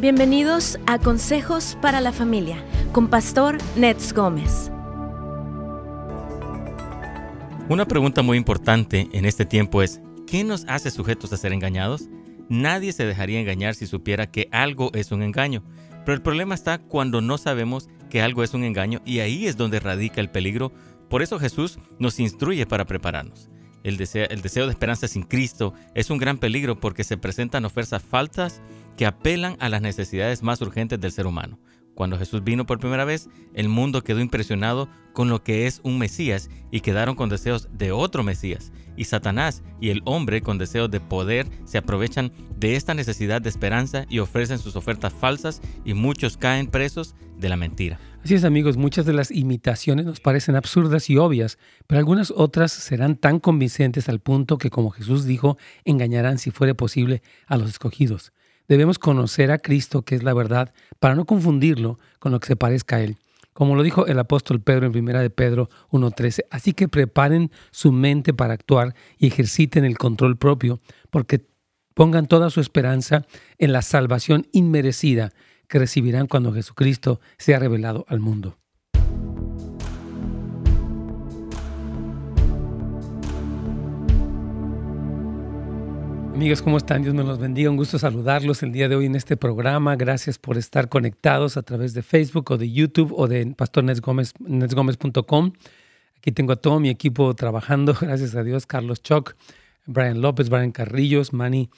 Bienvenidos a Consejos para la Familia con Pastor Nets Gómez. Una pregunta muy importante en este tiempo es, ¿qué nos hace sujetos a ser engañados? Nadie se dejaría engañar si supiera que algo es un engaño, pero el problema está cuando no sabemos que algo es un engaño y ahí es donde radica el peligro. Por eso Jesús nos instruye para prepararnos. El deseo, de esperanza sin Cristo es un gran peligro porque se presentan ofertas falsas que apelan a las necesidades más urgentes del ser humano. Cuando Jesús vino por primera vez, el mundo quedó impresionado con lo que es un Mesías y quedaron con deseos de otro Mesías. Y Satanás y el hombre con deseos de poder se aprovechan de esta necesidad de esperanza y ofrecen sus ofertas falsas y muchos caen presos de la mentira. Así es amigos, muchas de las imitaciones nos parecen absurdas y obvias, pero algunas otras serán tan convincentes al punto que, como Jesús dijo, engañarán si fuere posible a los escogidos. Debemos conocer a Cristo, que es la verdad, para no confundirlo con lo que se parezca a Él. Como lo dijo el apóstol Pedro en primera de Pedro 1.13, así que preparen su mente para actuar y ejerciten el control propio, porque pongan toda su esperanza en la salvación inmerecida que recibirán cuando Jesucristo sea revelado al mundo. Amigos, ¿cómo están? Dios me los bendiga. Un gusto saludarlos el día de hoy en este programa. Gracias por estar conectados a través de Facebook o de YouTube o de pastornesgomez.com. Aquí tengo a todo mi equipo trabajando, gracias a Dios, Carlos Choc, Brian López, Brian Carrillos, Manny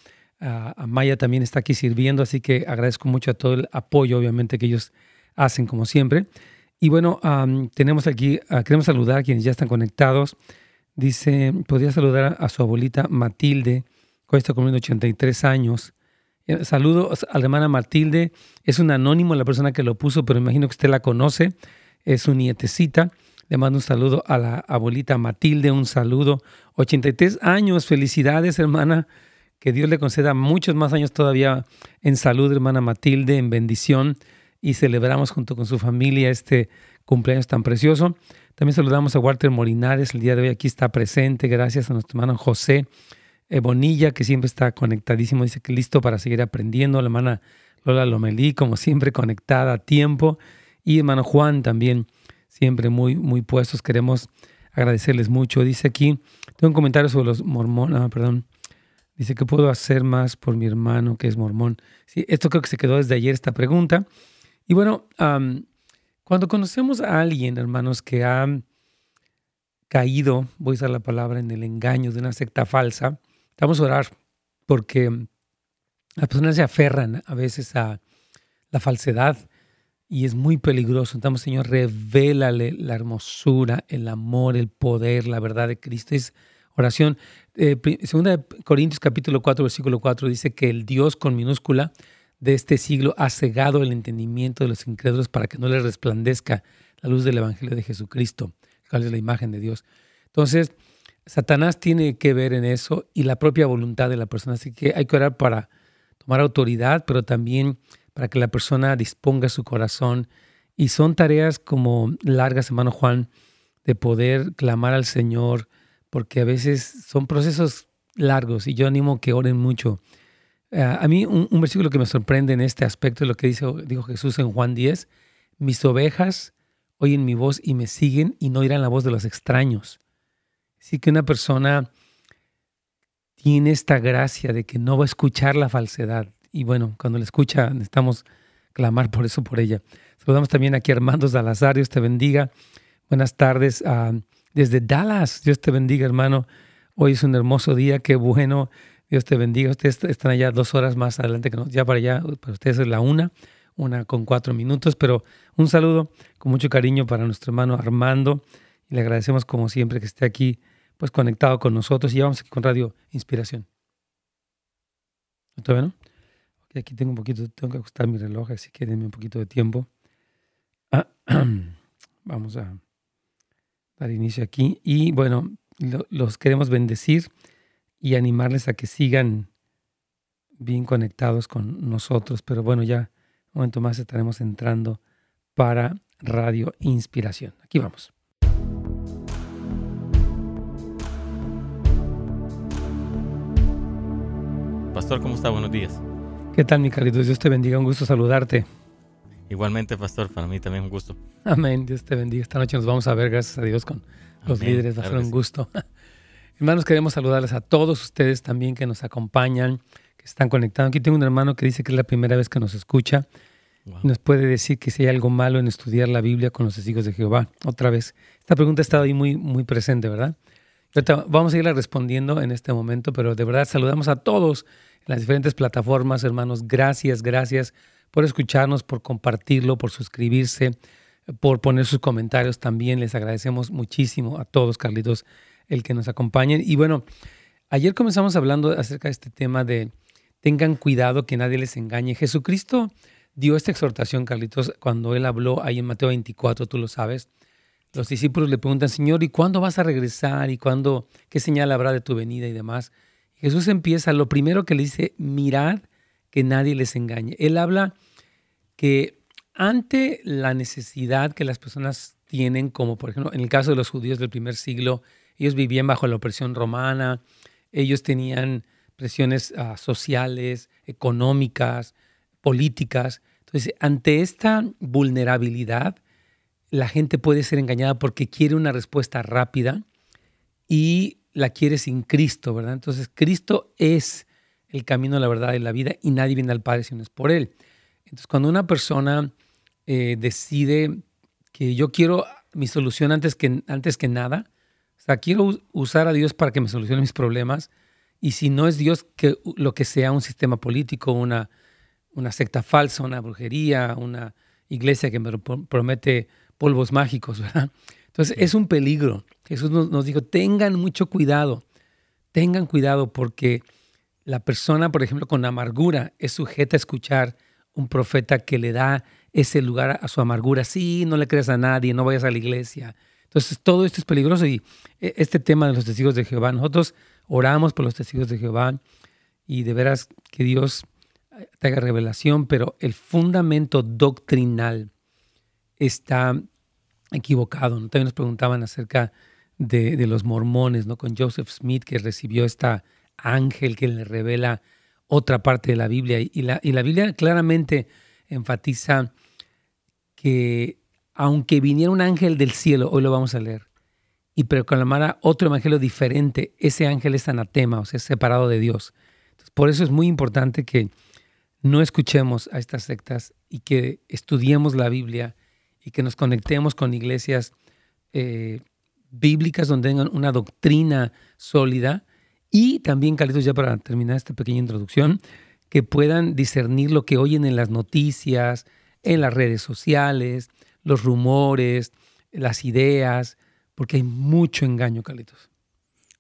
Maya también está aquí sirviendo, así que agradezco mucho a todo el apoyo, obviamente, que ellos hacen como siempre. Y bueno, tenemos aquí, uh, queremos saludar a quienes ya están conectados. Dice, podría saludar a su abuelita Matilde, Hoy está cumpliendo 83 años. Eh, saludo a la hermana Matilde. Es un anónimo la persona que lo puso, pero imagino que usted la conoce. Es su nietecita. Le mando un saludo a la abuelita Matilde. Un saludo. 83 años. Felicidades, hermana. Que Dios le conceda muchos más años todavía en salud, hermana Matilde, en bendición. Y celebramos junto con su familia este cumpleaños tan precioso. También saludamos a Walter Molinares. El día de hoy aquí está presente. Gracias a nuestro hermano José Bonilla, que siempre está conectadísimo, dice que listo para seguir aprendiendo. La hermana Lola Lomelí, como siempre, conectada a tiempo. Y hermano Juan también, siempre muy, muy puestos. Queremos agradecerles mucho. Dice aquí, tengo un comentario sobre los mormones, ah, perdón. Dice que puedo hacer más por mi hermano que es mormón. Sí, esto creo que se quedó desde ayer esta pregunta. Y bueno, cuando conocemos a alguien, hermanos, que ha caído, voy a usar la palabra, en el engaño de una secta falsa, Vamos a orar porque las personas se aferran a veces a la falsedad y es muy peligroso. Entonces, Señor, revélale la hermosura, el amor, el poder, la verdad de Cristo. Es oración. Eh, segunda de Corintios capítulo 4, versículo 4 dice que el Dios con minúscula de este siglo ha cegado el entendimiento de los incrédulos para que no les resplandezca la luz del Evangelio de Jesucristo, cuál es la imagen de Dios. Entonces, Satanás tiene que ver en eso y la propia voluntad de la persona. Así que hay que orar para tomar autoridad, pero también para que la persona disponga su corazón. Y son tareas como largas, hermano Juan, de poder clamar al Señor, porque a veces son procesos largos y yo animo que oren mucho. Eh, a mí un, versículo que me sorprende en este aspecto es lo que dice, dijo Jesús en Juan 10, mis ovejas oyen mi voz y me siguen y no irán la voz de los extraños. Sí que una persona tiene esta gracia de que no va a escuchar la falsedad. Y bueno, cuando la escucha necesitamos clamar por eso, por ella. Saludamos también aquí a Armando Salazar, Dios te bendiga. Buenas tardes ah, desde Dallas, Dios te bendiga hermano. Hoy es un hermoso día, qué bueno, Dios te bendiga. Ustedes están allá dos horas más adelante que nosotros, ya para allá, para ustedes es la una, una con cuatro minutos, pero un saludo con mucho cariño para nuestro hermano Armando y le agradecemos como siempre que esté aquí pues conectado con nosotros y vamos aquí con Radio Inspiración. ¿Todavía no? aquí tengo un poquito, tengo que ajustar mi reloj, así que denme un poquito de tiempo. vamos a dar inicio aquí. Y bueno, los queremos bendecir y animarles a que sigan bien conectados con nosotros. Pero bueno, ya un momento más estaremos entrando para Radio Inspiración. Aquí vamos. Pastor, ¿cómo está? Buenos días. ¿Qué tal, mi Carlitos? Dios te bendiga, un gusto saludarte. Igualmente, pastor, para mí también un gusto. Amén, Dios te bendiga. Esta noche nos vamos a ver, gracias a Dios, con los líderes, va a ser un gusto. Hermanos, queremos saludarles a todos ustedes también que nos acompañan, que están conectados. Aquí tengo un hermano que dice que es la primera vez que nos escucha. Nos puede decir que si hay algo malo en estudiar la Biblia con los testigos de Jehová. Otra vez, esta pregunta ha estado ahí muy, muy presente, ¿verdad? vamos a irla respondiendo en este momento, pero de verdad saludamos a todos en las diferentes plataformas, hermanos. Gracias, gracias por escucharnos, por compartirlo, por suscribirse, por poner sus comentarios también. Les agradecemos muchísimo a todos, Carlitos, el que nos acompañen. Y bueno, ayer comenzamos hablando acerca de este tema de tengan cuidado que nadie les engañe. Jesucristo dio esta exhortación, Carlitos, cuando él habló ahí en Mateo 24, tú lo sabes. Los discípulos le preguntan, Señor, ¿y cuándo vas a regresar? ¿Y cuándo, qué señal habrá de tu venida y demás? Jesús empieza, lo primero que le dice, mirad que nadie les engañe. Él habla que ante la necesidad que las personas tienen, como por ejemplo en el caso de los judíos del primer siglo, ellos vivían bajo la opresión romana, ellos tenían presiones uh, sociales, económicas, políticas. Entonces, ante esta vulnerabilidad, la gente puede ser engañada porque quiere una respuesta rápida y la quiere sin Cristo, ¿verdad? Entonces Cristo es el camino, la verdad y la vida y nadie viene al Padre si no es por Él. Entonces cuando una persona eh, decide que yo quiero mi solución antes que, antes que nada, o sea, quiero usar a Dios para que me solucione mis problemas y si no es Dios, que lo que sea un sistema político, una, una secta falsa, una brujería, una iglesia que me promete polvos mágicos, ¿verdad? Entonces es un peligro. Jesús nos, dijo, tengan mucho cuidado, tengan cuidado porque la persona, por ejemplo, con amargura es sujeta a escuchar un profeta que le da ese lugar a su amargura. Sí, no le creas a nadie, no vayas a la iglesia. Entonces todo esto es peligroso y e, este tema de los testigos de Jehová, nosotros oramos por los testigos de Jehová y de veras que Dios te haga revelación, pero el fundamento doctrinal está equivocado. También nos preguntaban acerca de, los mormones, ¿no? Con Joseph Smith, que recibió esta ángel que le revela otra parte de la Biblia. Y la, y la Biblia claramente enfatiza que aunque viniera un ángel del cielo, hoy lo vamos a leer, y proclamara otro evangelio diferente, ese ángel es anatema, o sea, separado de Dios. por eso es muy importante que no escuchemos a estas sectas y que estudiemos la Biblia y que nos conectemos con iglesias eh, bíblicas donde tengan una doctrina sólida y también, Carlitos, ya para terminar esta pequeña introducción, que puedan discernir lo que oyen en las noticias, en las redes sociales, los rumores, las ideas, porque hay mucho engaño, Carlitos.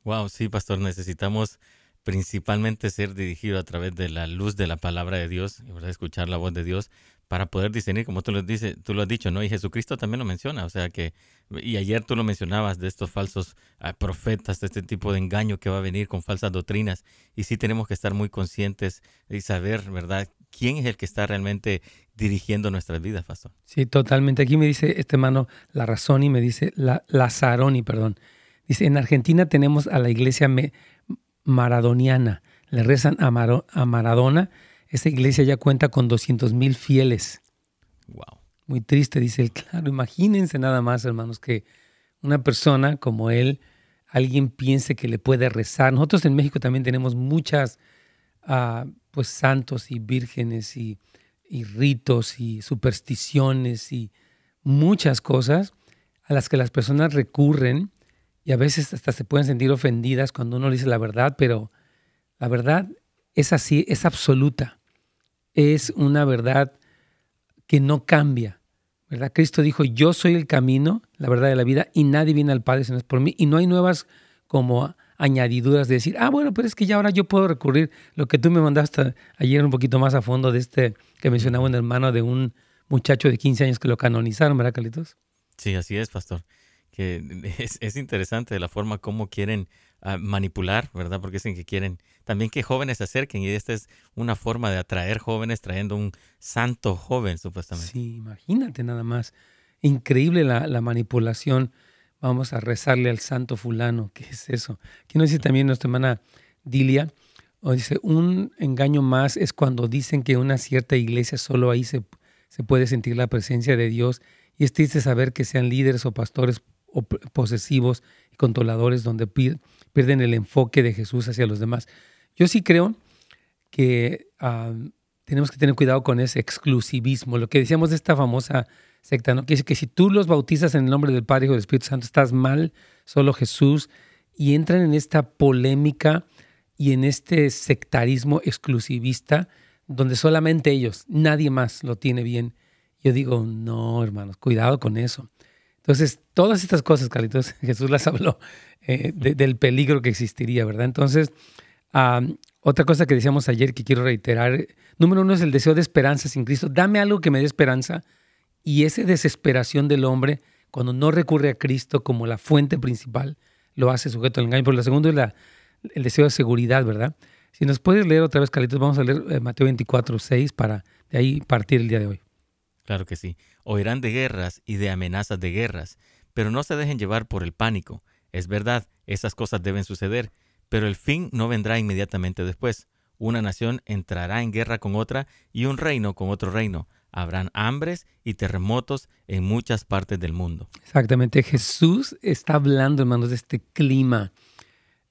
Wow, sí, pastor, necesitamos principalmente ser dirigidos a través de la luz de la palabra de Dios, ¿verdad? escuchar la voz de Dios para poder discernir, como tú lo, dices, tú lo has dicho, ¿no? Y Jesucristo también lo menciona, o sea que, y ayer tú lo mencionabas, de estos falsos ah, profetas, de este tipo de engaño que va a venir con falsas doctrinas, y sí tenemos que estar muy conscientes y saber, ¿verdad?, quién es el que está realmente dirigiendo nuestras vidas, pastor. Sí, totalmente. Aquí me dice este hermano La Razón y me dice la, Lazaroni, perdón. Dice, en Argentina tenemos a la iglesia maradoniana, le rezan a Maradona, esa iglesia ya cuenta con 200 mil fieles. Wow. Muy triste, dice él. Claro, imagínense nada más, hermanos, que una persona como él, alguien piense que le puede rezar. Nosotros en México también tenemos muchas, uh, pues, santos y vírgenes y, y ritos y supersticiones y muchas cosas a las que las personas recurren y a veces hasta se pueden sentir ofendidas cuando uno dice la verdad, pero la verdad es así, es absoluta es una verdad que no cambia. ¿verdad? Cristo dijo, yo soy el camino, la verdad de la vida, y nadie viene al Padre si no es por mí. Y no hay nuevas como añadiduras de decir, ah, bueno, pero es que ya ahora yo puedo recurrir lo que tú me mandaste ayer un poquito más a fondo de este que mencionaba un hermano de un muchacho de 15 años que lo canonizaron, ¿verdad, Calitos? Sí, así es, pastor. Que es, es interesante la forma como quieren manipular, ¿verdad? Porque dicen que quieren también que jóvenes se acerquen y esta es una forma de atraer jóvenes trayendo un santo joven, supuestamente. Sí, imagínate nada más. Increíble la, manipulación. Vamos a rezarle al santo fulano. ¿Qué es eso? Aquí nos dice también nuestra hermana Dilia. o dice, un engaño más es cuando dicen que una cierta iglesia solo ahí se, se puede sentir la presencia de Dios y es triste saber que sean líderes o pastores o posesivos y controladores donde pierden el enfoque de Jesús hacia los demás. Yo sí creo que tenemos que tener cuidado con ese exclusivismo, lo que decíamos de esta famosa secta, ¿no? que dice que si tú los bautizas en el nombre del Padre y del Espíritu Santo, estás mal, solo Jesús, y entran en esta polémica y en este sectarismo exclusivista donde solamente ellos, nadie más lo tiene bien. Yo digo, no, hermanos, cuidado con eso. Entonces, todas estas cosas, Carlitos, Jesús las habló eh, del peligro que existiría, ¿verdad? Entonces, otra cosa que decíamos ayer que quiero reiterar, número uno es el deseo de esperanza sin Cristo. Dame algo que me dé esperanza y esa desesperación del hombre cuando no recurre a Cristo como la fuente principal, lo hace sujeto al engaño. Pero la segunda es la, el deseo de seguridad, ¿verdad? Si nos puedes leer otra vez, Carlitos, vamos a leer eh, Mateo 24, 6 para de ahí partir el día de hoy. Claro que sí. Oirán de guerras y de amenazas de guerras, pero no se dejen llevar por el pánico. Es verdad, esas cosas deben suceder, pero el fin no vendrá inmediatamente después. Una nación entrará en guerra con otra y un reino con otro reino. Habrán hambres y terremotos en muchas partes del mundo. Exactamente. Jesús está hablando, hermanos, de este clima,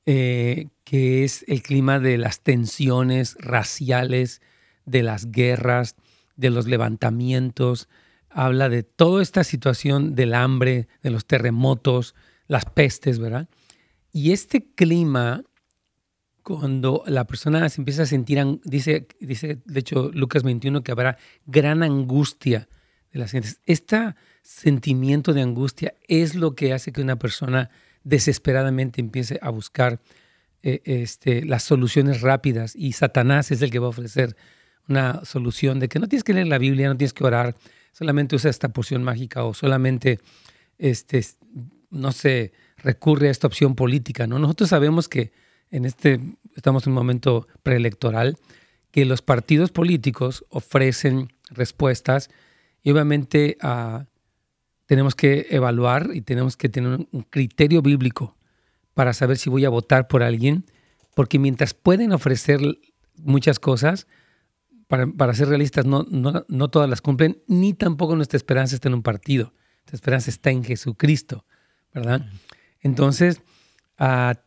eh, que es el clima de las tensiones raciales, de las guerras, de los levantamientos. Habla de toda esta situación del hambre, de los terremotos, las pestes, ¿verdad? Y este clima cuando la persona se empieza a sentir, dice, dice de hecho Lucas 21 que habrá gran angustia de las gentes. Este sentimiento de angustia es lo que hace que una persona desesperadamente empiece a buscar eh, este, las soluciones rápidas y Satanás es el que va a ofrecer una solución de que no tienes que leer la Biblia, no tienes que orar, solamente usa esta porción mágica o solamente, este, no sé, recurre a esta opción política. ¿no? Nosotros sabemos que en este, estamos en un momento preelectoral, que los partidos políticos ofrecen respuestas y obviamente ah, tenemos que evaluar y tenemos que tener un criterio bíblico para saber si voy a votar por alguien, porque mientras pueden ofrecer muchas cosas, para, ser realistas, no, no, no, todas las cumplen, ni tampoco nuestra esperanza está en un partido, nuestra esperanza está en Jesucristo, ¿verdad? Entonces,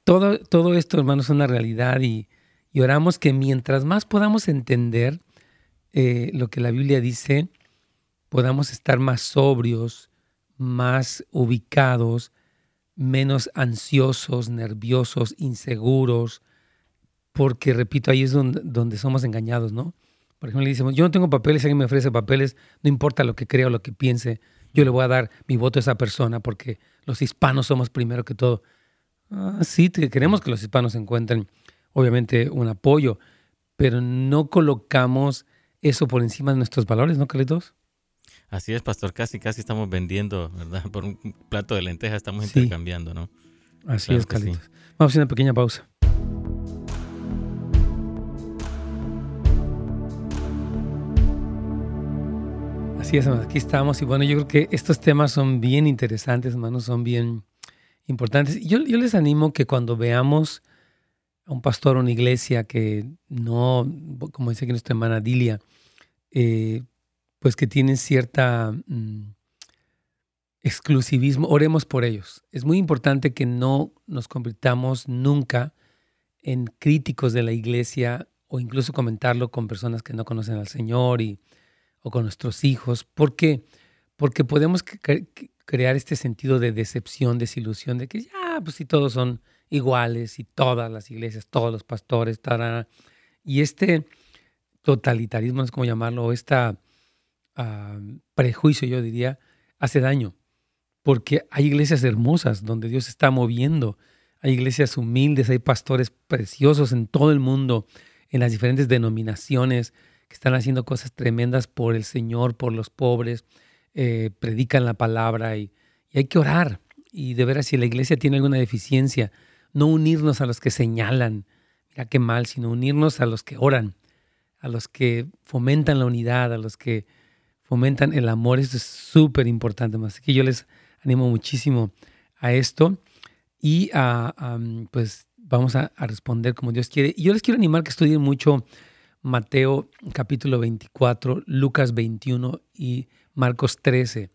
todo, todo esto, hermanos, es una realidad y, oramos que mientras más podamos entender eh, lo que la Biblia dice, podamos estar más sobrios, más ubicados, menos ansiosos, nerviosos, inseguros, porque, repito, ahí es donde, donde somos engañados, ¿no? Por ejemplo, le decimos, yo no tengo papeles, alguien me ofrece papeles, no importa lo que crea o lo que piense, yo le voy a dar mi voto a esa persona porque los hispanos somos primero que todo. Ah, sí, queremos que los hispanos encuentren, obviamente, un apoyo, pero no colocamos eso por encima de nuestros valores, ¿no, Carlitos? Así es, pastor, casi, casi estamos vendiendo, ¿verdad? Por un plato de lentejas estamos intercambiando, ¿no? Así es, Carlitos. Vamos a hacer una pequeña pausa. Así es, aquí estamos. Y bueno, yo creo que estos temas son bien interesantes, hermanos, son bien importantes. Yo, yo les animo que cuando veamos a un pastor o una iglesia que no, como dice aquí nuestra hermana Dilia, eh, pues que tienen cierta mm, exclusivismo, oremos por ellos. Es muy importante que no nos convirtamos nunca en críticos de la iglesia o incluso comentarlo con personas que no conocen al Señor y, o con nuestros hijos. ¿Por qué? Porque podemos crear este sentido de decepción, desilusión, de que ya, pues si todos son iguales y todas las iglesias, todos los pastores, tarara. y este totalitarismo, no sé cómo llamarlo, este prejuicio, yo diría, hace daño, porque hay iglesias hermosas donde Dios está moviendo, hay iglesias humildes, hay pastores preciosos en todo el mundo, en las diferentes denominaciones, que están haciendo cosas tremendas por el Señor, por los pobres, eh, predican la palabra y, hay que orar. Y de veras, si la iglesia tiene alguna deficiencia, no unirnos a los que señalan, mira qué mal, sino unirnos a los que oran, a los que fomentan la unidad, a los que fomentan el amor. Esto es súper importante. Así que yo les animo muchísimo a esto y a, pues vamos a, responder como Dios quiere. Y yo les quiero animar que estudien mucho Mateo capítulo 24, Lucas 21 y Marcos 13,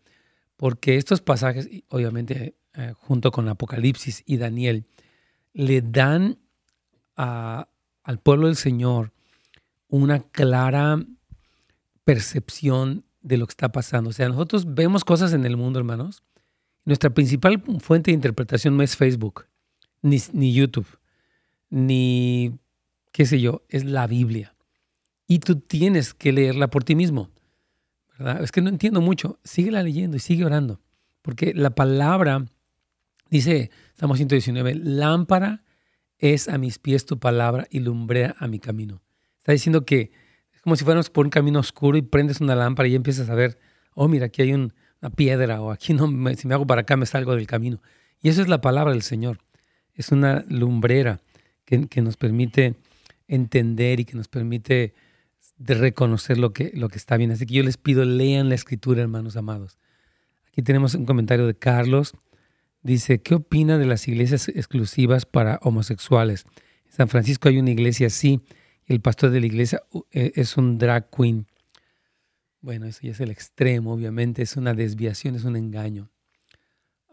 porque estos pasajes, obviamente eh, junto con Apocalipsis y Daniel, le dan al pueblo del Señor una clara percepción de lo que está pasando. O sea, nosotros vemos cosas en el mundo, hermanos. Nuestra principal fuente de interpretación no es Facebook, ni, ni YouTube, ni qué sé yo, es la Biblia. Y tú tienes que leerla por ti mismo. Es que no entiendo mucho. Síguela leyendo y sigue orando. Porque la palabra, dice Estamos 119, lámpara es a mis pies tu palabra y lumbrera a mi camino. Está diciendo que es como si fuéramos por un camino oscuro y prendes una lámpara y empiezas a ver, oh, mira, aquí hay una piedra o aquí no, si me hago para acá me salgo del camino. Y eso es la palabra del Señor. Es una lumbrera que nos permite entender y que nos permite de reconocer lo que, lo que está bien. Así que yo les pido, lean la escritura, hermanos amados. Aquí tenemos un comentario de Carlos. Dice, ¿qué opina de las iglesias exclusivas para homosexuales? En San Francisco hay una iglesia así el pastor de la iglesia e, es un drag queen. Bueno, eso ya es el extremo, obviamente, es una desviación, es un engaño.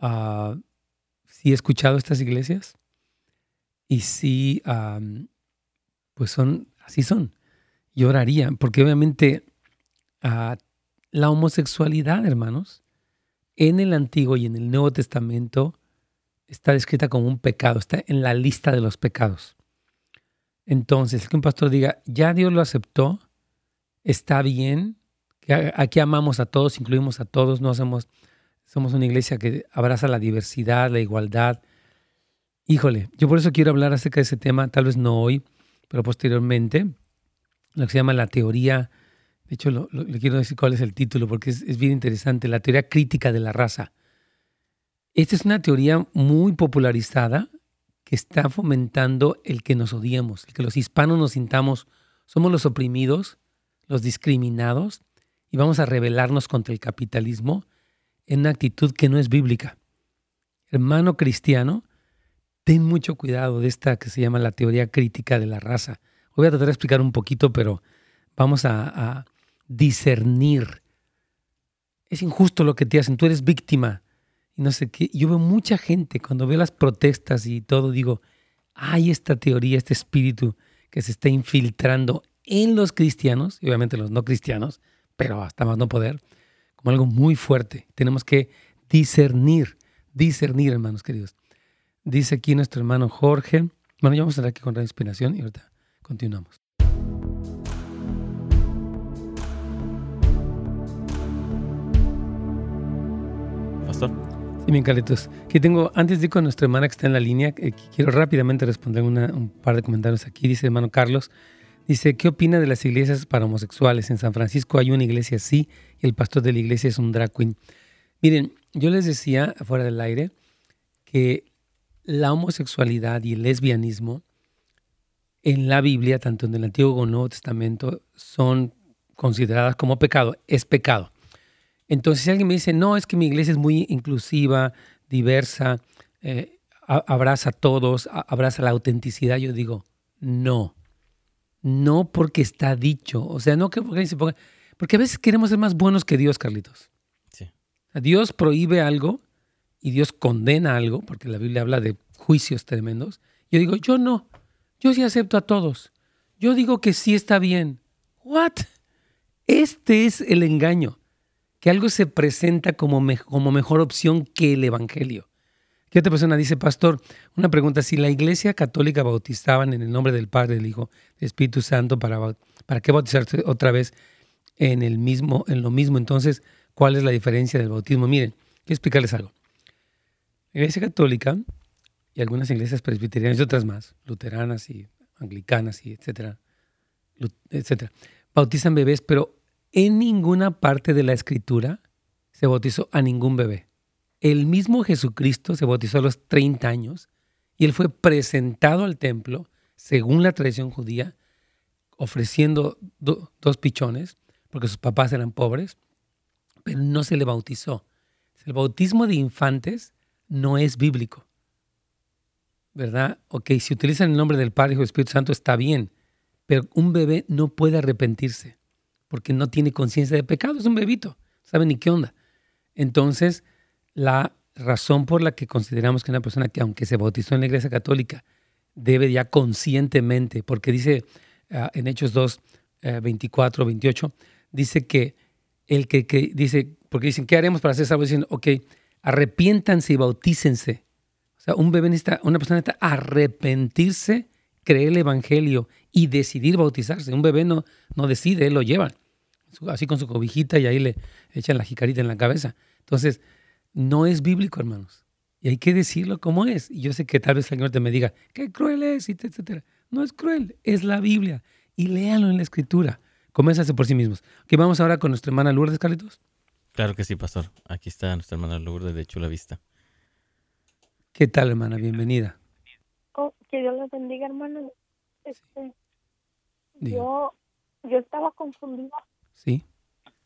Uh, sí he escuchado estas iglesias y sí, pues son, así son. Yo oraría, porque obviamente ah, la homosexualidad, hermanos, en el Antiguo y en el Nuevo Testamento está descrita como un pecado, está en la lista de los pecados. Entonces, que un pastor diga, ya Dios lo aceptó, está bien, que aquí amamos a todos, incluimos a todos, no hacemos, somos una iglesia que abraza la diversidad, la igualdad. Híjole, yo por eso quiero hablar acerca de ese tema, tal vez no hoy, pero posteriormente, lo que se llama la teoría, de hecho le quiero decir cuál es el título porque es, es bien interesante, la teoría crítica de la raza. Esta es una teoría muy popularizada que está fomentando el que nos odiemos, el que los hispanos nos sintamos, somos los oprimidos, los discriminados, y vamos a rebelarnos contra el capitalismo en una actitud que no es bíblica. Hermano cristiano, ten mucho cuidado de esta que se llama la teoría crítica de la raza. Voy a tratar de explicar un poquito, pero vamos a, discernir. Es injusto lo que te hacen, tú eres víctima y no sé qué. Yo veo mucha gente, cuando veo las protestas y todo, digo, hay esta teoría, este espíritu que se está infiltrando en los cristianos, y obviamente los no cristianos, pero hasta más no poder, como algo muy fuerte. Tenemos que discernir, discernir, hermanos queridos. Dice aquí nuestro hermano Jorge. Bueno, ya vamos a estar aquí con la inspiración y ahorita continuamos. Pastor. Sí, bien, Carlitos. Aquí tengo, antes de ir con nuestra hermana que está en la línea, eh, quiero rápidamente responder un par de comentarios aquí. Dice hermano Carlos, dice, ¿qué opina de las iglesias para homosexuales? En San Francisco hay una iglesia así y el pastor de la iglesia es un drag queen. Miren, yo les decía fuera del aire que la homosexualidad y el lesbianismo en la Biblia, tanto en el Antiguo como en el Nuevo Testamento, son consideradas como pecado. Es pecado. Entonces, si alguien me dice, no, es que mi iglesia es muy inclusiva, diversa, eh, abraza a todos, abraza la autenticidad, yo digo, no. No porque está dicho. O sea, no que porque se ponga. Porque a veces queremos ser más buenos que Dios, Carlitos. Sí. Dios prohíbe algo y Dios condena algo, porque la Biblia habla de juicios tremendos. Yo digo, yo no. Yo sí acepto a todos. Yo digo que sí está bien. ¿What? Este es el engaño que algo se presenta como, como mejor opción que el Evangelio. ¿Qué otra persona dice, pastor? Una pregunta, si la iglesia católica bautizaban en el nombre del Padre, del Hijo, del Espíritu Santo, ¿para, para qué bautizarse otra vez en, el mismo, en lo mismo? Entonces, ¿cuál es la diferencia del bautismo? Miren, quiero explicarles algo. La iglesia católica y algunas iglesias presbiterianas y otras más, luteranas y anglicanas y etcétera, etcétera, bautizan bebés, pero en ninguna parte de la escritura se bautizó a ningún bebé. El mismo Jesucristo se bautizó a los 30 años y él fue presentado al templo, según la tradición judía, ofreciendo dos pichones, porque sus papás eran pobres, pero no se le bautizó. El bautismo de infantes no es bíblico. ¿Verdad? Ok, si utilizan el nombre del Padre, Hijo y Espíritu Santo está bien, pero un bebé no puede arrepentirse porque no tiene conciencia de pecado, es un bebito, sabe ni qué onda. Entonces, la razón por la que consideramos que una persona que aunque se bautizó en la Iglesia Católica debe ya conscientemente, porque dice ah, en Hechos 2, 24, 28, dice que el que, que, dice, porque dicen, ¿qué haremos para ser salvos? Dicen, ok, arrepiéntanse y bautícense. Sea, un bebé necesita, una persona necesita arrepentirse, creer el Evangelio y decidir bautizarse. Un bebé no, no decide, él lo lleva, así con su cobijita y ahí le echan la jicarita en la cabeza. Entonces, no es bíblico, hermanos. Y hay que decirlo como es. Y yo sé que tal vez el Señor te me diga, qué cruel es, etcétera. No es cruel, es la Biblia. Y léanlo en la Escritura. Comiénzase por sí mismos. Ok, vamos ahora con nuestra hermana Lourdes, Carlitos. Claro que sí, pastor. Aquí está nuestra hermana Lourdes de Chula Vista. ¿Qué tal, hermana? Bienvenida. Oh, que Dios la bendiga, hermano. Este, yo, yo estaba confundida. Sí.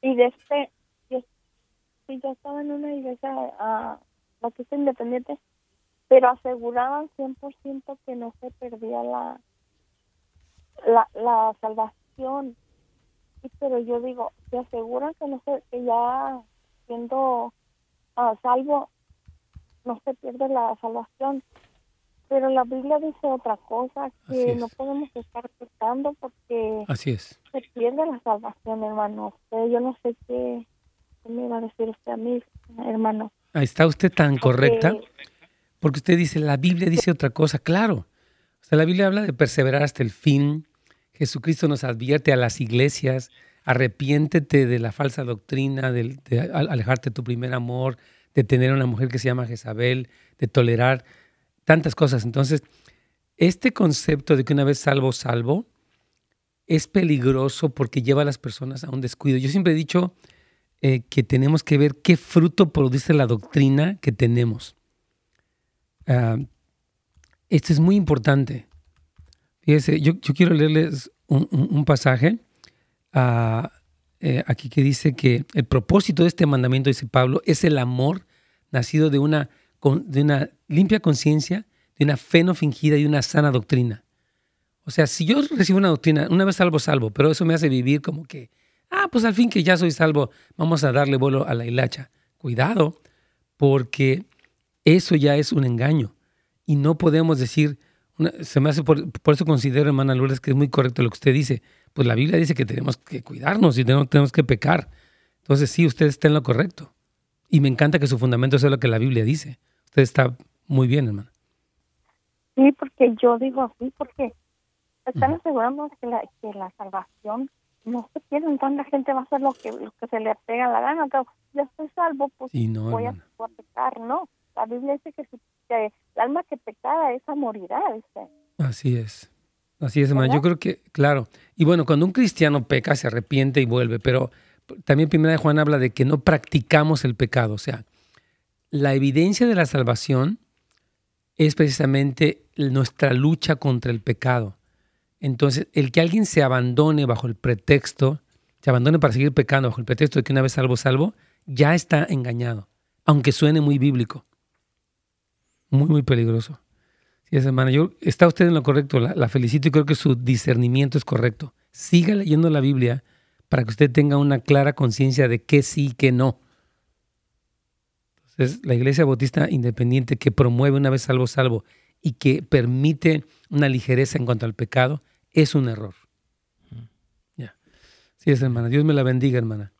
Y de este, yo, yo estaba en una iglesia uh, Bautista Independiente, pero aseguraban 100% que no se perdía la, la, la salvación. Y, pero yo digo, se aseguran que no se, que ya siendo uh, salvo no se pierde la salvación. Pero la Biblia dice otra cosa, que no podemos estar pecando porque Así es. se pierde la salvación, hermano. yo no sé qué, qué me iba a decir usted a mí, hermano. Está usted tan correcta, porque usted dice, la Biblia dice otra cosa, claro. O sea, la Biblia habla de perseverar hasta el fin. Jesucristo nos advierte a las iglesias, arrepiéntete de la falsa doctrina, de, de alejarte de tu primer amor, de tener una mujer que se llama Jezabel, de tolerar tantas cosas. Entonces, este concepto de que una vez salvo, salvo, es peligroso porque lleva a las personas a un descuido. Yo siempre he dicho, eh, que tenemos que ver qué fruto produce la doctrina que tenemos. Ah, esto es muy importante. Fíjese, yo, quiero leerles un, pasaje ah, eh, aquí que dice que el propósito de este mandamiento, dice Pablo, es el amor nacido de una, de una limpia conciencia, de una fe no fingida y una sana doctrina. O sea, si yo recibo una doctrina, una vez salvo, salvo, pero eso me hace vivir como que Ah, pues al fin que ya soy salvo, vamos a darle vuelo a la hilacha. Cuidado, porque eso ya es un engaño. Y no podemos decir, se me hace por, eso considero, hermana Lourdes, que es muy correcto lo que usted dice. Pues la Biblia dice que tenemos que cuidarnos y tenemos, tenemos que pecar. Entonces sí, usted está en lo correcto. Y me encanta que su fundamento sea lo que la Biblia dice. Usted está muy bien, hermana. Sí, porque yo digo así, porque están asegurando que la, que la salvación no se pierden, tanta gente va a hacer lo que, lo que se le pega la gana, pero ya estoy salvo, pues voy, a, pecar, no. La Biblia dice que, el alma que pecada, esa morirá, Así es. Así es, hermano. Yo creo que, claro. Y bueno, cuando un cristiano peca, se arrepiente y vuelve, pero también Primera de Juan habla de que no practicamos el pecado. O sea, la evidencia de la salvación es precisamente nuestra lucha contra el pecado. Entonces, el que alguien se abandone bajo el pretexto, se abandone para seguir pecando bajo el pretexto de que una vez salvo, salvo, ya está engañado, aunque suene muy bíblico. Muy, muy peligroso. Sí, hermana. Yo, está usted en lo correcto, la, la felicito y creo que su discernimiento es correcto. Siga leyendo la Biblia para que usted tenga una clara conciencia de qué sí y qué no. Entonces, la Iglesia Bautista Independiente que promueve una vez salvo, salvo y que permite una ligereza en cuanto al pecado, es un error. Ya. Sí, es hermana. Dios me la bendiga, hermana.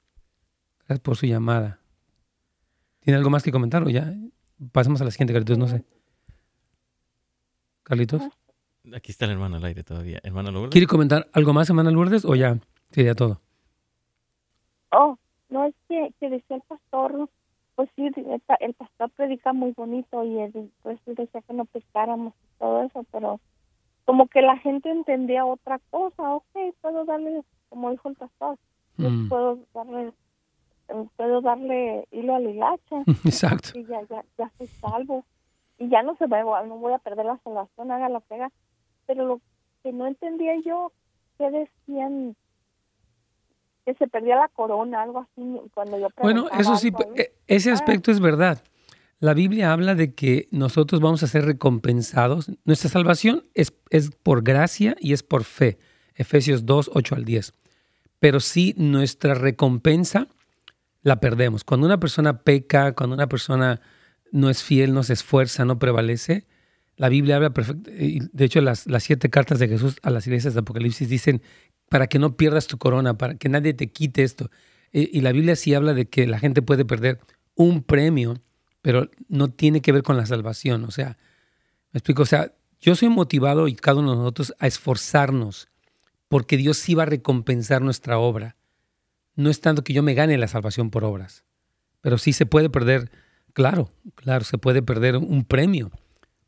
Gracias por su llamada. ¿Tiene algo más que comentar o ya? Pasamos a la siguiente, Carlitos, no sé. Carlitos. Aquí está la hermana al aire todavía. Hermana Lourdes. ¿Quiere comentar algo más, hermana Lourdes, o ya sería todo? Oh, no, es que, que decía el pastor, pues sí, el, pastor predica muy bonito y él, pues decía que no pescáramos y todo eso, pero como que la gente entendía otra cosa, ok, puedo darle, como dijo el pastor, mm. puedo darle puedo darle hilo a la hilacha. Exacto. Y ya, ya, ya estoy salvo. Y ya no se va, no voy a perder la salvación, haga la pega. Pero lo que no entendía yo, que decían que se perdía la corona, algo así, cuando yo Bueno, eso sí, e, ese ah. aspecto es verdad. La Biblia habla de que nosotros vamos a ser recompensados. Nuestra salvación es, es por gracia y es por fe. Efesios 2, 8 al 10. Pero sí, nuestra recompensa la perdemos. Cuando una persona peca, cuando una persona no es fiel, no se esfuerza, no prevalece, la Biblia habla perfecto. De hecho, las, las siete cartas de Jesús a las iglesias de Apocalipsis dicen, para que no pierdas tu corona, para que nadie te quite esto. Y la Biblia sí habla de que la gente puede perder un premio, pero no tiene que ver con la salvación. O sea, me explico, o sea, yo soy motivado y cada uno de nosotros a esforzarnos porque Dios sí va a recompensar nuestra obra. No es tanto que yo me gane la salvación por obras, pero sí se puede perder, claro, claro, se puede perder un premio,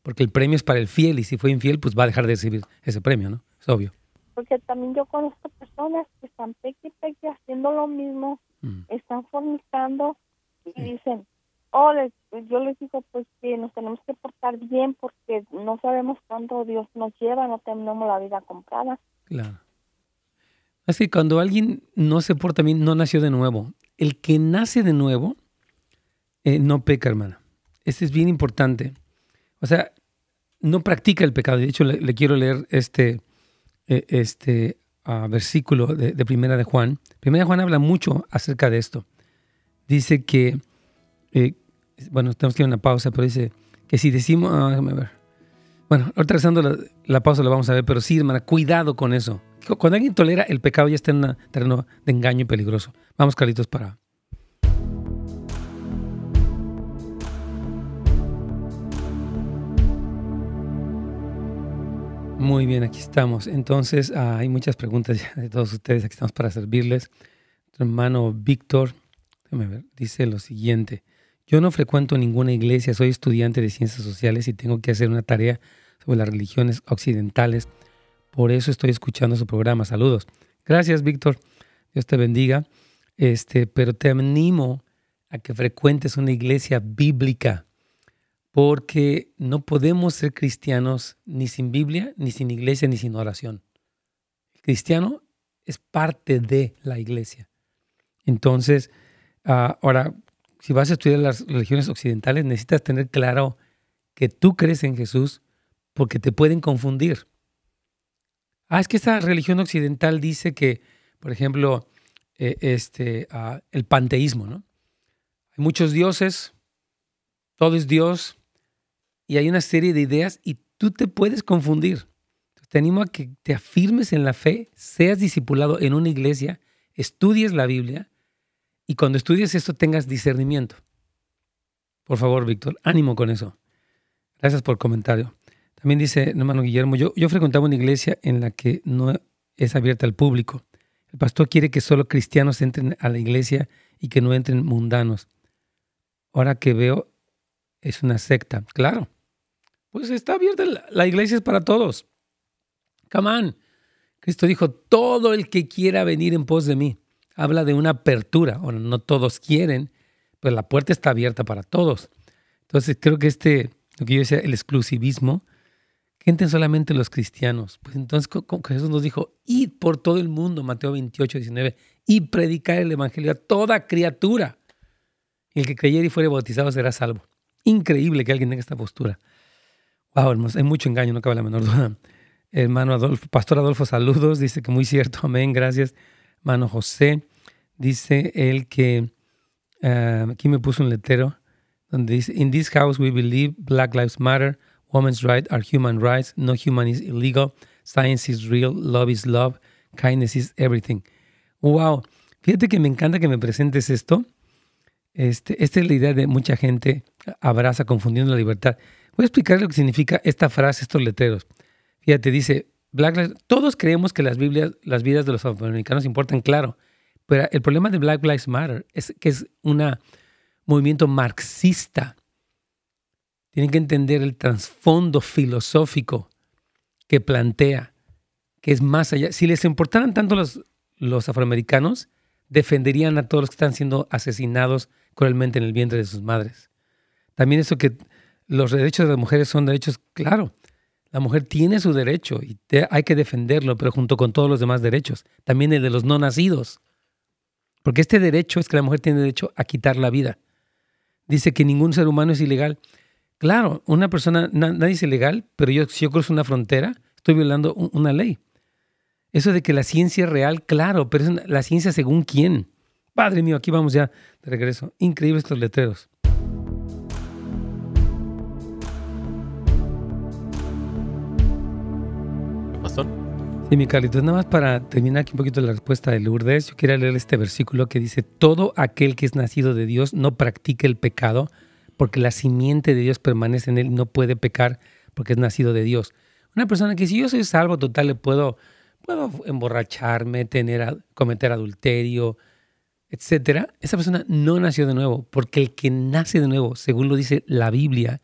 porque el premio es para el fiel y si fue infiel, pues va a dejar de recibir ese premio, ¿no? Es obvio. Porque también yo conozco personas que están peque peque haciendo lo mismo, mm. están fornicando y dicen, oh, yo les digo pues que nos tenemos que portar bien porque no sabemos cuánto Dios nos lleva, no tenemos la vida comprada. Claro. Así que cuando alguien no se porta bien, no nació de nuevo. El que nace de nuevo eh, no peca, hermana. Este es bien importante. O sea, no practica el pecado. De hecho, le, quiero leer este, eh, este ah, versículo de, Primera de Juan. Primera de Juan habla mucho acerca de esto. Dice que, eh, bueno, tenemos que ir a una pausa, pero dice que si decimos, ah, déjame ver. Bueno, ahorita rezando la, la pausa lo vamos a ver, pero sí, hermana, cuidado con eso. Cuando alguien tolera el pecado ya está en un terreno de engaño peligroso. Vamos, Carlitos, para... Muy bien, aquí estamos. Entonces, ah, hay muchas preguntas de todos ustedes. Aquí estamos para servirles. Nuestro hermano Víctor dice lo siguiente. Yo no frecuento ninguna iglesia, soy estudiante de ciencias sociales y tengo que hacer una tarea sobre las religiones occidentales. Por eso estoy escuchando su programa. Saludos. Gracias, Víctor. Dios te bendiga. Este, pero te animo a que frecuentes una iglesia bíblica, porque no podemos ser cristianos ni sin Biblia, ni sin iglesia, ni sin oración. El cristiano es parte de la iglesia. Entonces, ah, ahora, si vas a estudiar las religiones occidentales, necesitas tener claro que tú crees en Jesús porque te pueden confundir. Ah, es que esta religión occidental dice que, por ejemplo, eh, este, ah, el panteísmo, ¿no? Hay muchos dioses, todo es Dios, y hay una serie de ideas y tú te puedes confundir. Te animo a que te afirmes en la fe, seas discipulado en una iglesia, estudies la Biblia y cuando estudies esto tengas discernimiento. Por favor, Víctor, ánimo con eso. Gracias por el comentario. También dice hermano Guillermo, yo, yo frecuentaba una iglesia en la que no es abierta al público. El pastor quiere que solo cristianos entren a la iglesia y que no entren mundanos. Ahora que veo, es una secta. Claro, pues está abierta, la, iglesia es para todos. Come on. Cristo dijo, todo el que quiera venir en pos de mí. Habla de una apertura. Bueno, no todos quieren, pero la puerta está abierta para todos. Entonces creo que este, lo que yo decía, el exclusivismo, gente solamente los cristianos. Pues entonces Jesús nos dijo, id por todo el mundo, Mateo 28, 19, y predicar el evangelio a toda criatura. El que creyere y fuere bautizado será salvo. Increíble que alguien tenga esta postura. Wow, hermanos, hay mucho engaño, no cabe la menor duda. Hermano Adolfo, Pastor Adolfo, saludos. Dice que muy cierto, amén, gracias. Hermano José, dice él que, ah, aquí me puso un letrero donde dice, In this house we believe Black Lives Matter. Women's rights are human rights. No human is illegal. Science is real. Love is love. Kindness is everything. Wow. Fíjate que me encanta que me presentes esto. Este, esta es la idea de mucha gente abraza confundiendo la libertad. Voy a explicar lo que significa esta frase, estos letreros. Fíjate, dice, Black Lives, todos creemos que las, Biblias, las vidas de los afroamericanos importan, claro, pero el problema de Black Lives Matter es que es un movimiento marxista tienen que entender el trasfondo filosófico que plantea, que es más allá. Si les importaran tanto los, los afroamericanos, defenderían a todos los que están siendo asesinados cruelmente en el vientre de sus madres. También eso que los derechos de las mujeres son derechos, claro, la mujer tiene su derecho y hay que defenderlo, pero junto con todos los demás derechos, también el de los no nacidos. Porque este derecho es que la mujer tiene derecho a quitar la vida. dice que ningún ser humano es ilegal. Claro, una persona, nadie es ilegal, pero yo, si yo cruzo una frontera, estoy violando una ley. Eso de que la ciencia es real, claro, pero es la ciencia según quién. Padre mío, aquí vamos ya de regreso. Increíbles estos letreros. Sí, mi Carlitos, nada más para terminar aquí un poquito la respuesta de Lourdes, yo quería leer este versículo que dice, todo aquel que es nacido de Dios no practica el pecado, porque la simiente de Dios permanece en él, no puede pecar porque es nacido de Dios. Una persona que si yo soy salvo total, le puedo, puedo emborracharme, tener, cometer adulterio, etcétera. Esa persona no nació de nuevo, porque el que nace de nuevo, según lo dice la Biblia,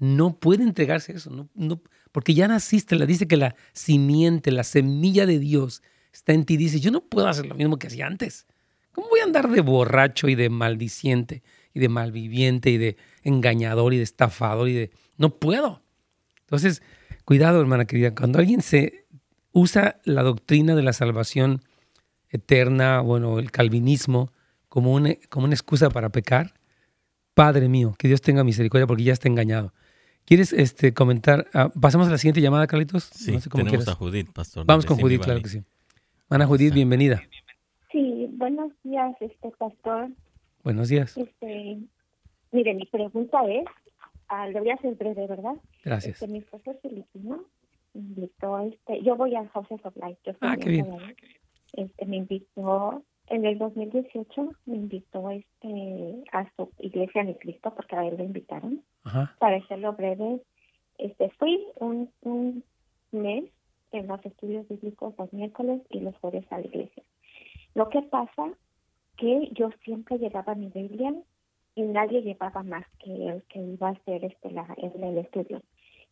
no puede entregarse a eso, no, no, porque ya naciste, la dice que la simiente, la semilla de Dios está en ti. Dice, yo no puedo hacer lo mismo que hacía antes. ¿Cómo voy a andar de borracho y de maldiciente? y de malviviente y de engañador y de estafador y de... No puedo. Entonces, cuidado, hermana querida, cuando alguien se usa la doctrina de la salvación eterna, bueno, el calvinismo, como una, como una excusa para pecar, Padre mío, que Dios tenga misericordia porque ya está engañado. ¿Quieres este, comentar? Ah, ¿Pasamos a la siguiente llamada, Carlitos? Sí, no sé cómo tenemos a Judith, pastor. Vamos con Judith, claro que sí. Ana Judith, bienvenida. Sí, buenos días, este pastor. Buenos días. Este, mire, mi pregunta es, ah, lo voy a hacer breve, ¿verdad? Gracias. Este, mi esposo es filipino, me invitó, este, yo voy a Houses of Life. Yo ah, qué bien. Este, me invitó, en el 2018, me invitó este, a su iglesia de Cristo, porque a él lo invitaron. Ajá. Para hacerlo breve, este, fui un, un mes en los estudios bíblicos los miércoles y los jueves a la iglesia. Lo que pasa que yo siempre llevaba mi Biblia y nadie llevaba más que el que iba a hacer este la, el, estudio.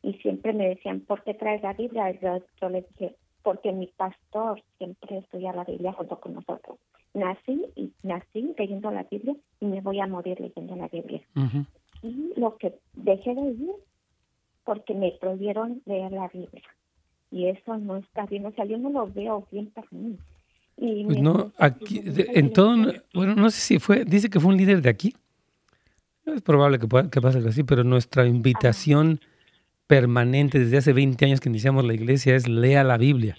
Y siempre me decían, ¿por qué traes la Biblia? Yo, yo les dije, porque mi pastor siempre estudia la Biblia junto con nosotros. Nací y nací leyendo la Biblia y me voy a morir leyendo la Biblia. Y lo que dejé de ir porque me prohibieron leer la Biblia. Y eso no está bien, o sea, yo no lo veo bien para mí. Pues no, aquí, en todo, bueno, no sé si fue, dice que fue un líder de aquí. Es probable que, pueda, que pase algo así, pero nuestra invitación permanente desde hace 20 años que iniciamos la iglesia es lea la Biblia.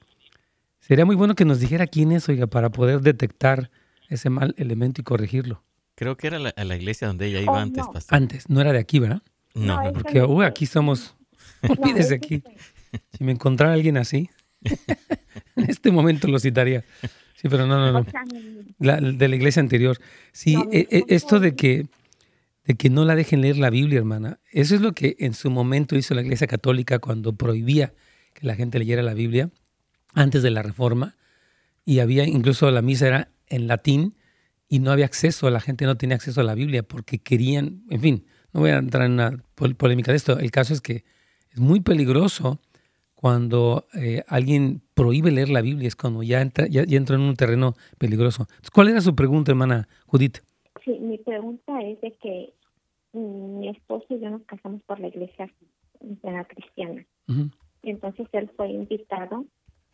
Sería muy bueno que nos dijera quién es, oiga, para poder detectar ese mal elemento y corregirlo. Creo que era la, la iglesia donde ella iba oh, antes, pastor. Antes, no era de aquí, ¿verdad? No, porque aquí somos, olvídese aquí. Si me encontrara alguien así, en este momento lo citaría. Sí, pero no, no, no. La, de la iglesia anterior. Sí, eh, eh, esto de que, de que no la dejen leer la Biblia, hermana, eso es lo que en su momento hizo la iglesia católica cuando prohibía que la gente leyera la Biblia antes de la reforma. Y había, incluso la misa era en latín y no había acceso, la gente no tenía acceso a la Biblia porque querían, en fin, no voy a entrar en una polémica de esto. El caso es que es muy peligroso cuando eh, alguien prohíbe leer la Biblia, es cuando ya entra, ya, entra en un terreno peligroso. ¿Cuál era su pregunta, hermana Judith? Sí, mi pregunta es de que mm, mi esposo y yo nos casamos por la iglesia cristiana. y entonces él fue invitado,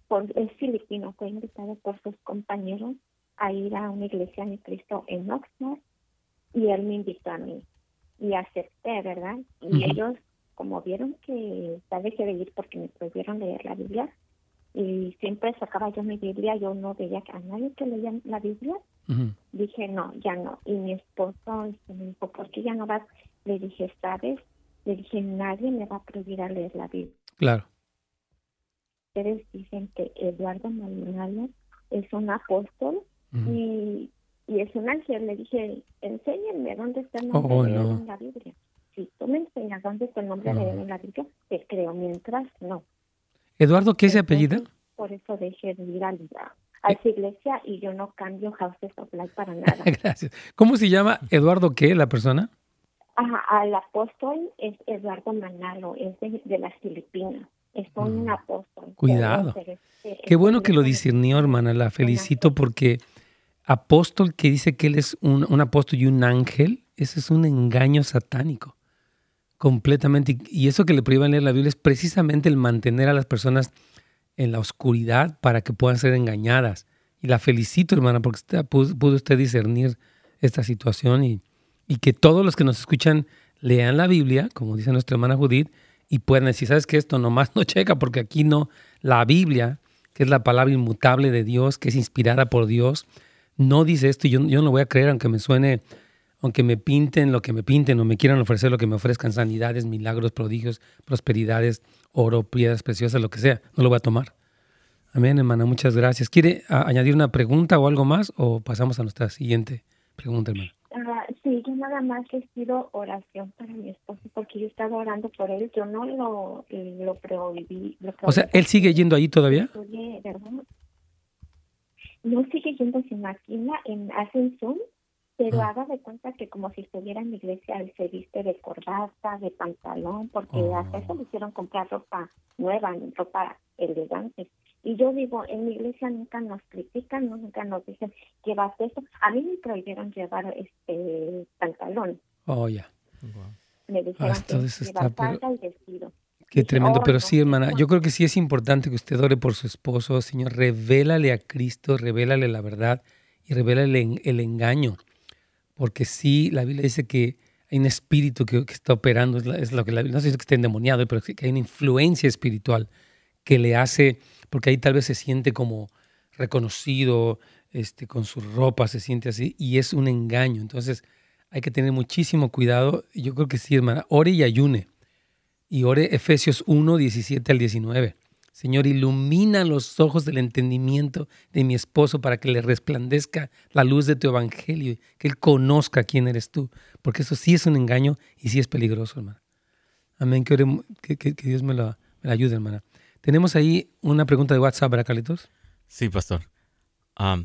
por, es filipino, fue invitado por sus compañeros a ir a una iglesia de Cristo en Oxnard y él me invitó a mí y acepté, ¿verdad? Y ellos como vieron que vez de ir porque me prohibieron leer la Biblia y siempre sacaba yo mi Biblia, yo no veía a nadie que leía la Biblia, dije no, ya no. Y mi esposo este, me dijo, ¿por qué ya no vas? Le dije, ¿sabes? Le dije, nadie me va a prohibir a leer la Biblia. Claro. Ustedes dicen que Eduardo Maldonado es un apóstol y, y es un ángel. Le dije, enséñenme dónde está el nombre oh, de en la Biblia si tú me enseñas dónde está el nombre de él en la Biblia, te creo, mientras no. ¿Eduardo qué es apellido? Por eso dejé de ir a, a esa iglesia y yo no cambio Houses of Life para nada. Gracias. ¿Cómo se llama Eduardo qué, la persona? Ajá, el apóstol es Eduardo Manalo, es de, las Filipinas. Es un mm. apóstol. Cuidado. Qué bueno que lo discernió, hermana. La felicito porque apóstol que dice que él es un, un apóstol y un ángel, ese es un engaño satánico completamente. Y eso que le prohíban leer la Biblia es precisamente el mantener a las personas en la oscuridad para que puedan ser engañadas. Y la felicito, hermana, porque pudo, usted discernir esta situación y, Y que todos los que nos escuchan lean la Biblia, como dice nuestra hermana Judith, y puedan decir, ¿sabes qué? Esto nomás no checa, porque aquí no, la Biblia, que es la palabra inmutable de Dios, que es inspirada por Dios, no dice esto y yo, yo no voy a creer, aunque me suene, aunque me pinten lo que me pinten o me quieran ofrecer lo que me ofrezcan, sanidades, milagros, prodigios, prosperidades, oro, piedras preciosas, lo que sea, no lo voy a tomar. Amén, hermana, muchas gracias. ¿Quiere añadir una pregunta o algo más o pasamos a nuestra siguiente pregunta, hermana? Yo nada más les pido oración para mi esposo porque yo estaba orando por él, yo no lo, lo prohibí. o sea, ¿él sigue yendo ahí todavía? No sigue yendo sin máquina, en, hace Zoom, pero ah. haga de cuenta que como si estuviera en la iglesia, él se viste de corbata, de pantalón, porque hasta eso le hicieron comprar ropa nueva, ropa elegante. Y yo digo, en mi iglesia nunca nos critican, nunca nos dicen, llevas esto. A mí me prohibieron llevar este pantalón. Oh, ya. Me dijeron ah, que llevar y vestido. Qué tremendo, pero sí, hermana, yo creo que sí es importante que usted ore por su esposo, Señor, revélale a Cristo, revélale la verdad y revélale el engaño, porque sí, la Biblia dice que hay un espíritu que, está operando, es, lo que la Biblia, no sé si que esté endemoniado, pero que hay una influencia espiritual que le hace porque ahí tal vez se siente como reconocido, este, con su ropa, se siente así, y es un engaño. Entonces hay que tener muchísimo cuidado. Yo creo que sí, hermana, ore y ayune. Y ore Efesios 1, 17 al 19. Señor, ilumina los ojos del entendimiento de mi esposo para que le resplandezca la luz de tu evangelio, que él conozca quién eres tú, porque eso sí es un engaño y sí es peligroso, hermana. Amén, que, que, Dios me lo, me ayude, hermana. Tenemos ahí una pregunta de WhatsApp, ¿verdad, Carlitos? Sí, pastor.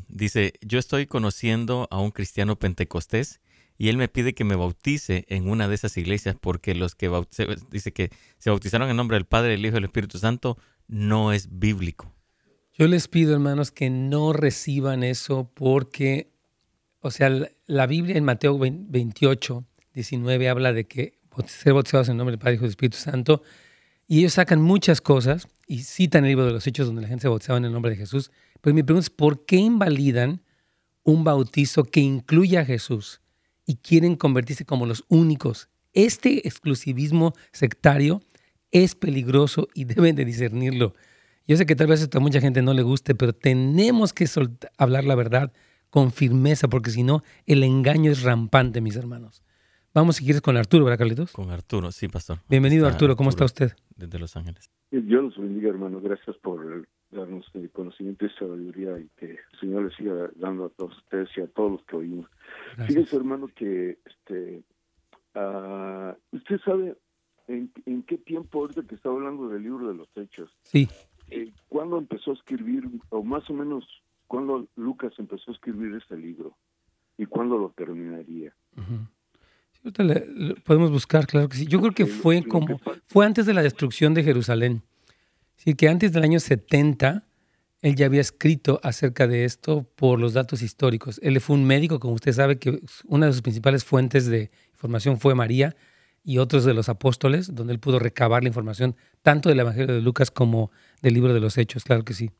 dice, yo estoy conociendo a un cristiano pentecostés y él me pide que me bautice en una de esas iglesias porque los que dice que se bautizaron en nombre del Padre, del Hijo y del Espíritu Santo no es bíblico. Yo les pido, hermanos, que no reciban eso porque, o sea, la Biblia en Mateo 28, 19 habla de que ser bautizados en nombre del Padre, Hijo y del Espíritu Santo y ellos sacan muchas cosas y citan el libro de los Hechos donde la gente se bautizaba en el nombre de Jesús. Pero mi pregunta es, ¿por qué invalidan un bautizo que incluye a Jesús y quieren convertirse como los únicos? Este exclusivismo sectario es peligroso y deben de discernirlo. Yo sé que tal vez esto a mucha gente no le guste, pero tenemos que hablar la verdad con firmeza, porque si no, el engaño es rampante, mis hermanos. Vamos, si quieres, con Arturo, ¿verdad, Carlitos? Con Arturo, sí, pastor. Bienvenido, Arturo. ¿Cómo está usted? Desde Los Ángeles. Dios los bendiga, hermano. Gracias por darnos el conocimiento y sabiduría y que el Señor le siga dando a todos ustedes y a todos los que oímos. Fíjense, hermano, que este, uh, usted sabe en, en, qué tiempo, ahorita que estaba hablando del libro de los hechos, sí. Eh, ¿cuándo empezó a escribir, o más o menos, cuándo Lucas empezó a escribir este libro? ¿Y cuándo lo terminaría? Podemos buscar, claro que sí. Yo creo que fue como, fue antes de la destrucción de Jerusalén. Sí, que antes del año 70, él ya había escrito acerca de esto por los datos históricos. Él fue un médico, como usted sabe, que una de sus principales fuentes de información fue María y otros de los apóstoles, donde él pudo recabar la información tanto del Evangelio de Lucas como del libro de los Hechos, claro que sí.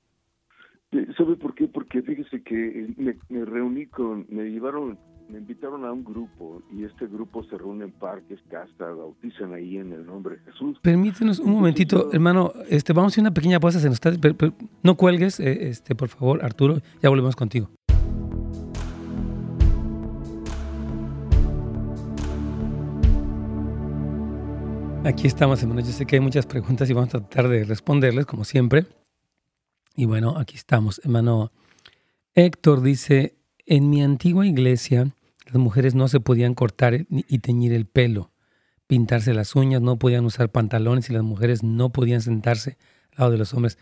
¿Sabe por qué? Porque fíjese que me, me reuní con, me llevaron me invitaron a un grupo y este grupo se reúne en parques, castas, bautizan ahí en el nombre de Jesús. Permítenos un momentito, hermano, este, vamos a hacer una pequeña pausa, se nos está, no cuelgues, eh, este, por favor, Arturo, ya volvemos contigo. Aquí estamos, hermano. Yo sé que hay muchas preguntas y vamos a tratar de responderles, como siempre. Y bueno, aquí estamos. Hermano Héctor dice, en mi antigua iglesia las mujeres no se podían cortar y teñir el pelo, pintarse las uñas, no podían usar pantalones y las mujeres no podían sentarse al lado de los hombres.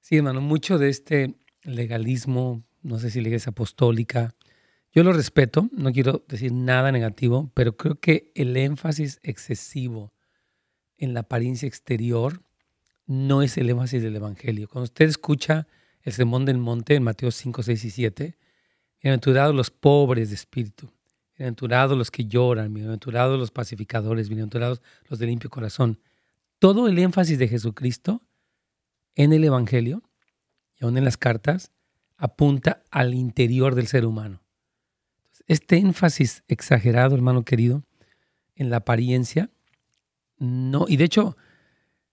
Sí, hermano, mucho de este legalismo, no sé si la iglesia apostólica, yo lo respeto, no quiero decir nada negativo, pero creo que el énfasis excesivo en la apariencia exterior no es el énfasis del Evangelio. Cuando usted escucha el Sermón del Monte en Mateo 5, 6 y 7, bienaventurados los pobres de espíritu, Bienaventurados los que lloran, bienaventurados los pacificadores, bienaventurados los de limpio corazón. Todo el énfasis de Jesucristo en el Evangelio y aún en las cartas apunta al interior del ser humano. Este énfasis exagerado, hermano querido, en la apariencia, no, y de hecho,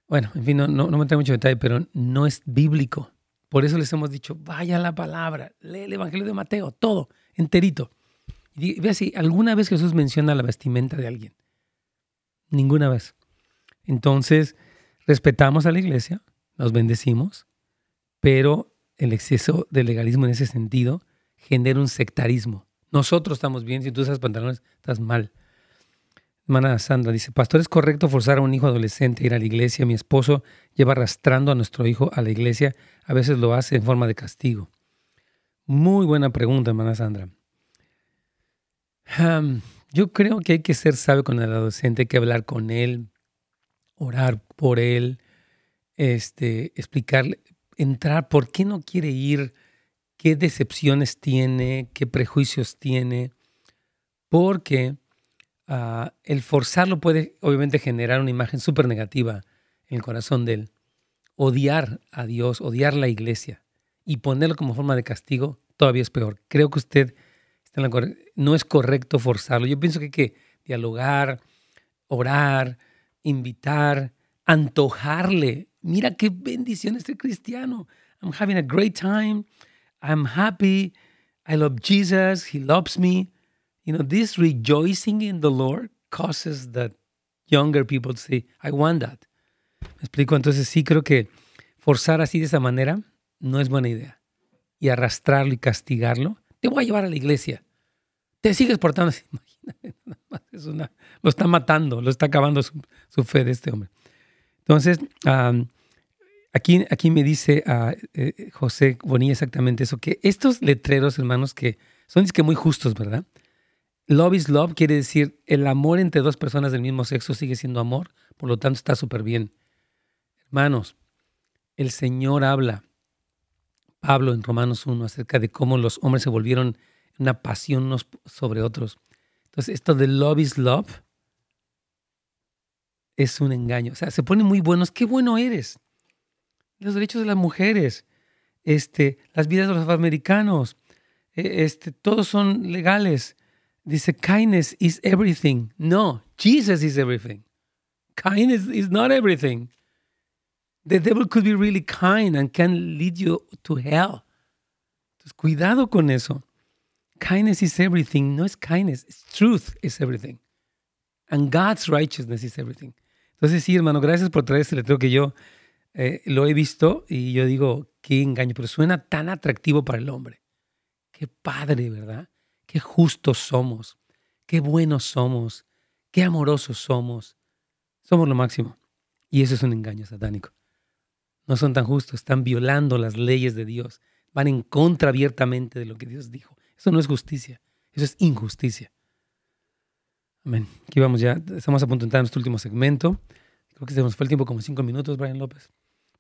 bueno, en fin, no, me trae mucho detalle, pero no es bíblico. Por eso les hemos dicho, vaya la palabra, lee el Evangelio de Mateo, todo, enterito. Y vea si alguna vez Jesús menciona la vestimenta de alguien. Ninguna vez. Entonces, respetamos a la iglesia, nos bendecimos, pero el exceso de legalismo en ese sentido genera un sectarismo. Nosotros estamos bien, si tú usas pantalones, estás mal. Hermana Sandra dice, pastor, ¿es correcto forzar a un hijo adolescente a ir a la iglesia? Mi esposo lleva arrastrando a nuestro hijo a la iglesia, a veces lo hace en forma de castigo. Muy buena pregunta, hermana Sandra. Yo creo que hay que ser sabio con el adolescente, hay que hablar con él, orar por él, este, explicarle, entrar por qué no quiere ir, qué decepciones tiene, qué prejuicios tiene, porque ah, el forzarlo puede obviamente generar una imagen súper negativa en el corazón de él. Odiar a Dios, odiar la iglesia y ponerlo como forma de castigo todavía es peor. Creo que usted no es correcto forzarlo. Yo pienso que hay que dialogar, orar, invitar, antojarle. Mira qué bendición este cristiano. I'm having a great time. I'm happy. I love Jesus. He loves me. You know, this rejoicing in the Lord causes that younger people to say, I want that. ¿Me explico? Entonces sí creo que forzar así de esa manera no es buena idea. Y arrastrarlo y castigarlo, te voy a llevar a la iglesia. Te sigues portando. Imagínate, es una, lo está matando, lo está acabando su, fe de este hombre. Entonces, aquí, aquí me dice uh, José Bonilla exactamente eso, que estos letreros, hermanos, que son que muy justos, ¿verdad? Love is love quiere decir el amor entre dos personas del mismo sexo sigue siendo amor, por lo tanto está súper bien. Hermanos, el Señor habla, Pablo en Romanos 1, acerca de cómo los hombres se volvieron una pasión unos sobre otros. Entonces, esto de love is love es un engaño. O sea, se ponen muy buenos. Qué bueno eres. Los derechos de las mujeres, este, las vidas de los afroamericanos, e, este, todos son legales. Dice, kindness is everything. No, Jesus is everything. Kindness is not everything. The devil could be really kind and can lead you to hell. Entonces, cuidado con eso. Kindness is everything. No es kindness, it's truth is everything. And God's righteousness is everything. Entonces, sí, hermano, gracias por traer este letrero que yo eh, lo he visto y yo digo, qué engaño, pero suena tan atractivo para el hombre. Qué padre, ¿verdad? Qué justos somos, qué buenos somos, qué amorosos somos. Somos lo máximo. Y eso es un engaño satánico. No son tan justos, están violando las leyes de Dios, van en contra abiertamente de lo que Dios dijo. Eso no es justicia, eso es injusticia. Amén. Aquí vamos ya, estamos a punto en nuestro último segmento. Creo que se nos fue el tiempo como cinco minutos, Brian López.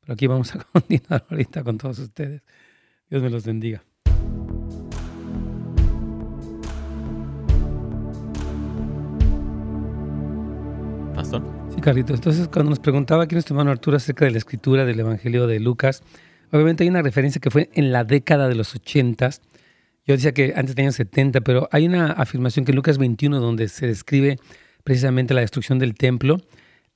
Pero aquí vamos a continuar ahorita con todos ustedes. Dios me los bendiga. Pastor. Sí, Carlitos. Entonces, cuando nos preguntaba aquí nuestro hermano Arturo acerca de la escritura del Evangelio de Lucas, obviamente hay una referencia que fue en la década de los ochentas yo decía que antes tenían 70, pero hay una afirmación que en Lucas 21 donde se describe precisamente la destrucción del templo.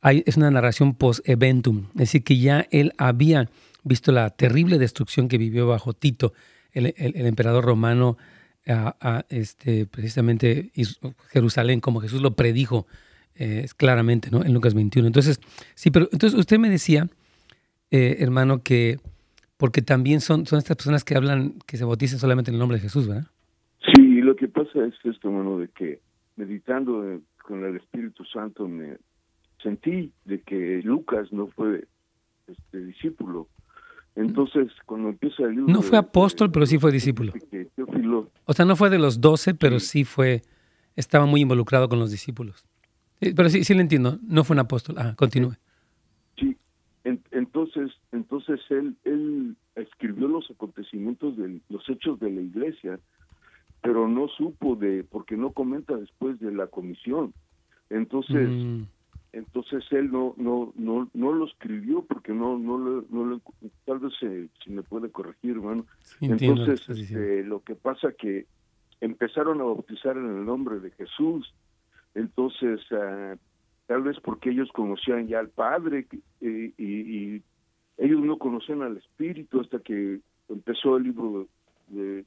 Es una narración post-eventum, es decir, que ya él había visto la terrible destrucción que vivió bajo Tito, el, emperador romano, a, este, precisamente Jerusalén, como Jesús lo predijo eh, claramente ¿no? en Lucas 21. Entonces, sí, pero entonces usted me decía, eh, hermano, que porque también son, son estas personas que hablan, que se bautizan solamente en el nombre de Jesús, ¿verdad? Sí, lo que pasa es esto, hermano, de que meditando eh, con el Espíritu Santo me sentí de que Lucas no fue este discípulo. Entonces, cuando empieza el libro... No fue apóstol, pero sí fue discípulo. O sea, no fue de los doce, pero sí. fue, estaba muy involucrado con los discípulos. Pero sí, sí le entiendo, no fue un apóstol. Ah, continúe entonces, entonces él, él escribió los acontecimientos de los hechos de la iglesia, pero no supo de, porque no comenta después de la comisión. Entonces, mm. entonces él no, no, no, no lo escribió porque no, no, lo, no lo, tal vez se, me puede corregir, hermano. entonces, este, lo que pasa que empezaron a bautizar en el nombre de Jesús. Entonces, ah, tal vez porque ellos conocían ya al Padre y, ellos no conocían al Espíritu hasta que empezó el libro de...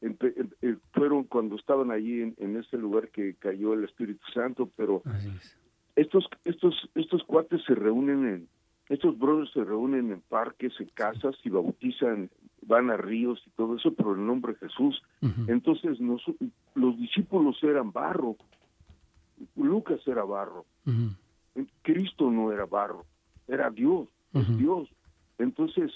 Eh, fueron cuando estaban allí en, en ese lugar que cayó el Espíritu Santo, pero estos estos estos cuates se reúnen en estos brothers se reúnen en parques, en casas y bautizan, van a ríos y todo eso por el nombre de Jesús. Entonces los discípulos eran barro, Lucas era barro, Cristo no era barro, era Dios, es Dios. Entonces,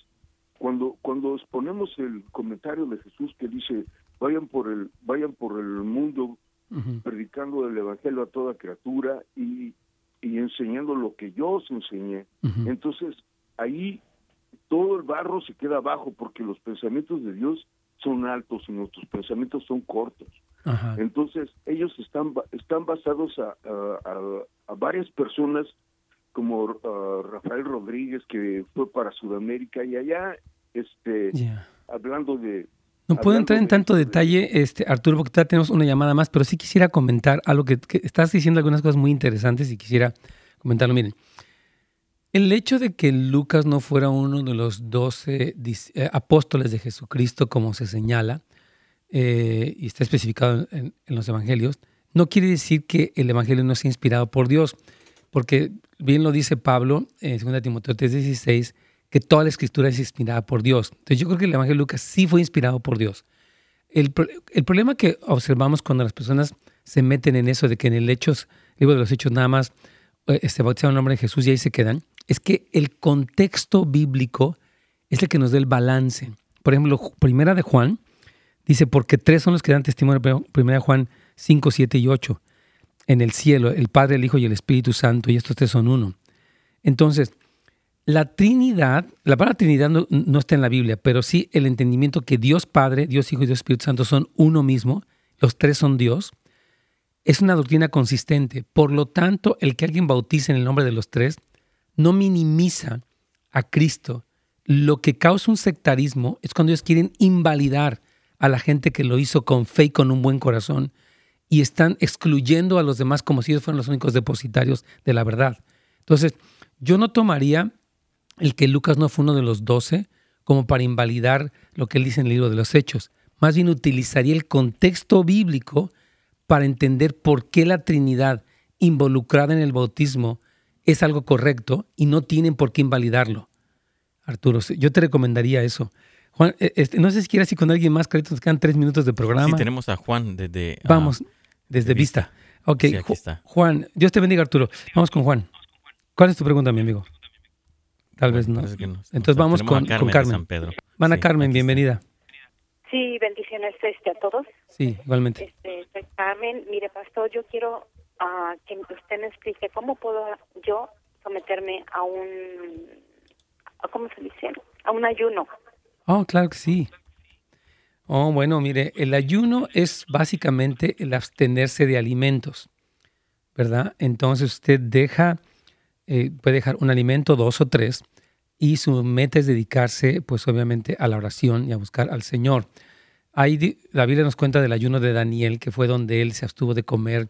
cuando cuando exponemos el comentario de Jesús que dice vayan por el vayan por el mundo predicando el evangelio a toda criatura y y enseñando lo que yo os enseñé. Entonces, ahí todo el barro se queda abajo porque los pensamientos de Dios son altos y nuestros pensamientos son cortos. Entonces, ellos están, están basados a, a, varias personas como Rafael Rodríguez, que fue para Sudamérica, y allá, este, hablando de, no puedo entrar en tanto detalle, este, Arturo, porque todavía tenemos una llamada más, pero sí quisiera comentar algo que, estás diciendo algunas cosas muy interesantes y quisiera comentarlo. Miren, el hecho de que Lucas no fuera uno de los doce eh, apóstoles de Jesucristo, como se señala, eh, y está especificado en, los evangelios, no quiere decir que el evangelio no sea inspirado por Dios, porque bien lo dice Pablo en 2 Timoteo 3:16 que toda la escritura es inspirada por Dios. Entonces yo creo que el Evangelio de Lucas sí fue inspirado por Dios. El, problema que observamos cuando las personas se meten en eso de que en el Hechos, libro de los Hechos nada más eh, se bautiza el nombre de Jesús y ahí se quedan, es que el contexto bíblico es el que nos da el balance. Por ejemplo, primera de Juan dice, porque tres son los que dan testimonio, primera de Juan 5, 7 y 8, en el cielo, el Padre, el Hijo y el Espíritu Santo, y estos tres son uno. Entonces, la Trinidad, la palabra Trinidad no, está en la Biblia, pero sí el entendimiento que Dios Padre, Dios Hijo y Dios Espíritu Santo son uno mismo, los tres son Dios, es una doctrina consistente. Por lo tanto, el que alguien bautice en el nombre de los tres no minimiza a Cristo. Lo que causa un sectarismo es cuando ellos quieren invalidar a la gente que lo hizo con fe y con un buen corazón y están excluyendo a los demás como si ellos fueran los únicos depositarios de la verdad. Entonces, yo no tomaría el que Lucas no fue uno de los doce como para invalidar lo que él dice en el libro de los Hechos. Más bien utilizaría el contexto bíblico para entender por qué la Trinidad involucrada en el bautismo es algo correcto y no tienen por qué invalidarlo. Arturo, yo te recomendaría eso. Juan, e, este, no sé si quieres ir con alguien más, Carlitos, nos quedan tres minutos de programa. Sí, tenemos a Juan desde... Ah, Vamos, desde Vista. Ok, Juan, Dios te bendiga, Arturo. Vamos con Juan. ¿Cuál es tu pregunta, mi amigo? Tal vez no. Entonces vamos con Carmen. Con San Pedro. Van Carmen, bienvenida. Sí, bendiciones este, a todos. Sí, igualmente. Este, Carmen, mire, pastor, yo quiero uh, que usted me explique cómo puedo yo someterme a un, ¿cómo se dice? A un ayuno. Oh, claro que sí. Oh, bueno, mire, el ayuno es básicamente el abstenerse de alimentos, ¿verdad? Entonces usted deja eh, puede dejar un alimento, dos o tres, y su meta es dedicarse, pues obviamente, a la oración y a buscar al Señor. Ahí la Biblia nos cuenta del ayuno de Daniel, que fue donde él se abstuvo de comer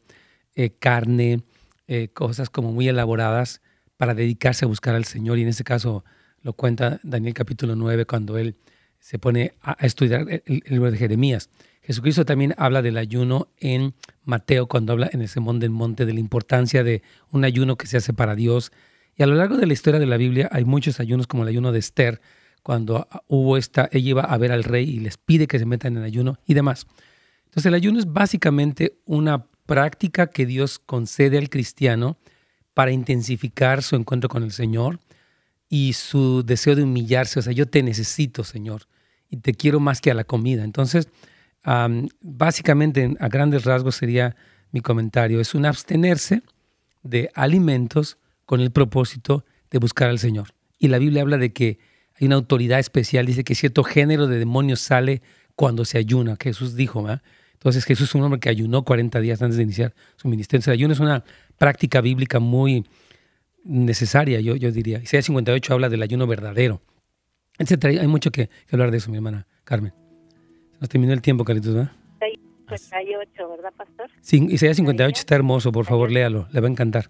eh, carne, eh, cosas como muy elaboradas, para dedicarse a buscar al Señor. Y en ese caso lo cuenta Daniel capítulo 9, cuando él se pone a, estudiar el libro de Jeremías. Jesucristo también habla del ayuno en Mateo, cuando habla en el Sermón del Monte de la importancia de un ayuno que se hace para Dios. Y a lo largo de la historia de la Biblia hay muchos ayunos, como el ayuno de Esther, cuando hubo esta, ella iba a ver al rey y les pide que se metan en ayuno y demás. Entonces el ayuno es básicamente una práctica que Dios concede al cristiano para intensificar su encuentro con el Señor y su deseo de humillarse. O sea, yo te necesito, Señor, y te quiero más que a la comida. Entonces, básicamente, a grandes rasgos sería mi comentario, es un abstenerse de alimentos con el propósito de buscar al Señor. Y la Biblia habla de que hay una autoridad especial, dice que cierto género de demonios sale cuando se ayuna. Jesús dijo, ¿verdad? Entonces Jesús es un hombre que ayunó 40 días antes de iniciar su ministerio. El ayuno es una práctica bíblica muy necesaria, yo, yo diría. Isaías 58 habla del ayuno verdadero. Hay mucho que hablar de eso, mi hermana Carmen. Nos terminó el tiempo, Carlitos, ¿verdad? 58, ¿verdad, pastor? Sí, Isaías 58 está hermoso, por favor, léalo, le va a encantar.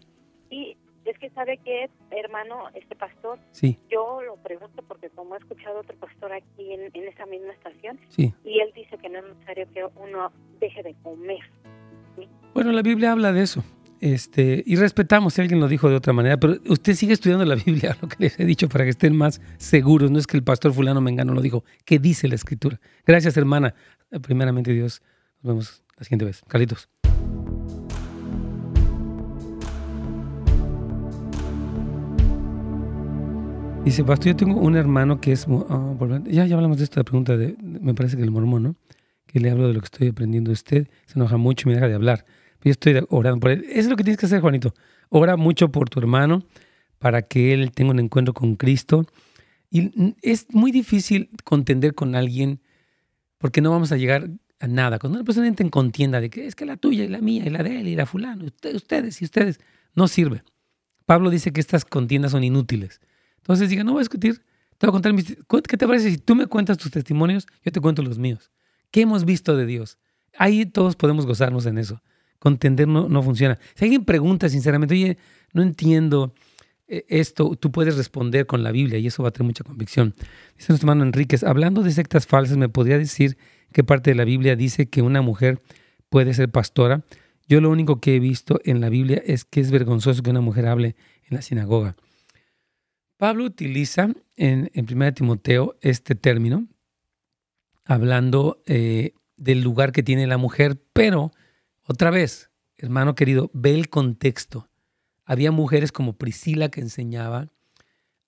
Y es que sabe que, hermano, este pastor, sí. yo lo pregunto porque como he escuchado otro pastor aquí en, esa misma estación, sí. y él dice que no es necesario que uno deje de comer. Bueno, la Biblia habla de eso. Este, y respetamos si alguien lo dijo de otra manera, pero usted sigue estudiando la Biblia, lo que les he dicho, para que estén más seguros. No es que el pastor fulano Mengano lo dijo, ¿qué dice la Escritura? Gracias, hermana. Primeramente, Dios. Nos vemos la siguiente vez. Carlitos. Dice, pastor, yo tengo un hermano que es... Ah, ya, ya hablamos de esta pregunta, de, me parece que el mormón, ¿no? Que le hablo de lo que estoy aprendiendo de usted. Se enoja mucho y me deja de hablar. Yo estoy orando por él. Eso es lo que tienes que hacer, Juanito. Ora mucho por tu hermano para que él tenga un encuentro con Cristo. Y es muy difícil contender con alguien porque no vamos a llegar a nada. Cuando una persona entra en contienda de que es que la tuya y la mía y la de él y la fulano, ustedes y ustedes, no sirve. Pablo dice que estas contiendas son inútiles. Entonces diga, no voy a discutir, te voy a contar mis... ¿Qué te parece si tú me cuentas tus testimonios? Yo te cuento los míos. ¿Qué hemos visto de Dios? Ahí todos podemos gozarnos en eso contender no, no funciona. Si alguien pregunta sinceramente, oye, no entiendo eh, esto, tú puedes responder con la Biblia y eso va a tener mucha convicción. Dice nuestro hermano Enríquez, hablando de sectas falsas, ¿me podría decir qué parte de la Biblia dice que una mujer puede ser pastora? Yo lo único que he visto en la Biblia es que es vergonzoso que una mujer hable en la sinagoga. Pablo utiliza en, en 1 Timoteo este término, hablando eh, del lugar que tiene la mujer, pero otra vez, hermano querido, ve el contexto. Había mujeres como Priscila que enseñaba,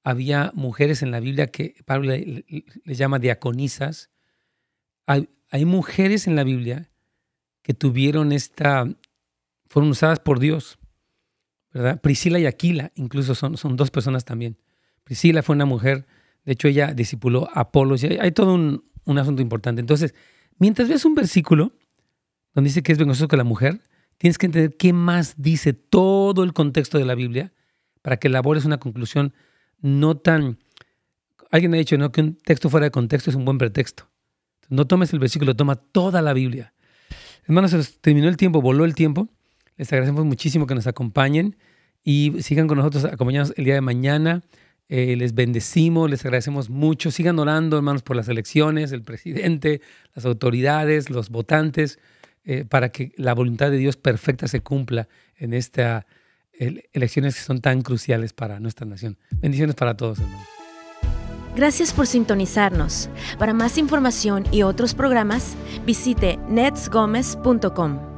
había mujeres en la Biblia que Pablo les llama diaconisas. Hay, mujeres en la Biblia que tuvieron esta, fueron usadas por Dios, ¿verdad? Priscila y Aquila incluso son, son dos personas también. Priscila fue una mujer, de hecho ella discipuló a Apolos, hay, hay todo un, un asunto importante. Entonces, mientras ves un versículo, donde dice que es vengoso que la mujer, tienes que entender qué más dice todo el contexto de la Biblia para que elabores una conclusión no tan... Alguien ha dicho ¿no? que un texto fuera de contexto es un buen pretexto. No tomes el versículo, toma toda la Biblia. Hermanos, terminó el tiempo, voló el tiempo. Les agradecemos muchísimo que nos acompañen y sigan con nosotros, acompañados el día de mañana. Eh, les bendecimos, les agradecemos mucho. Sigan orando, hermanos, por las elecciones, el presidente, las autoridades, los votantes. Eh, para que la voluntad de Dios perfecta se cumpla en estas elecciones que son tan cruciales para nuestra nación. Bendiciones para todos, hermanos. Gracias por sintonizarnos. Para más información y otros programas, visite netsgomez.com.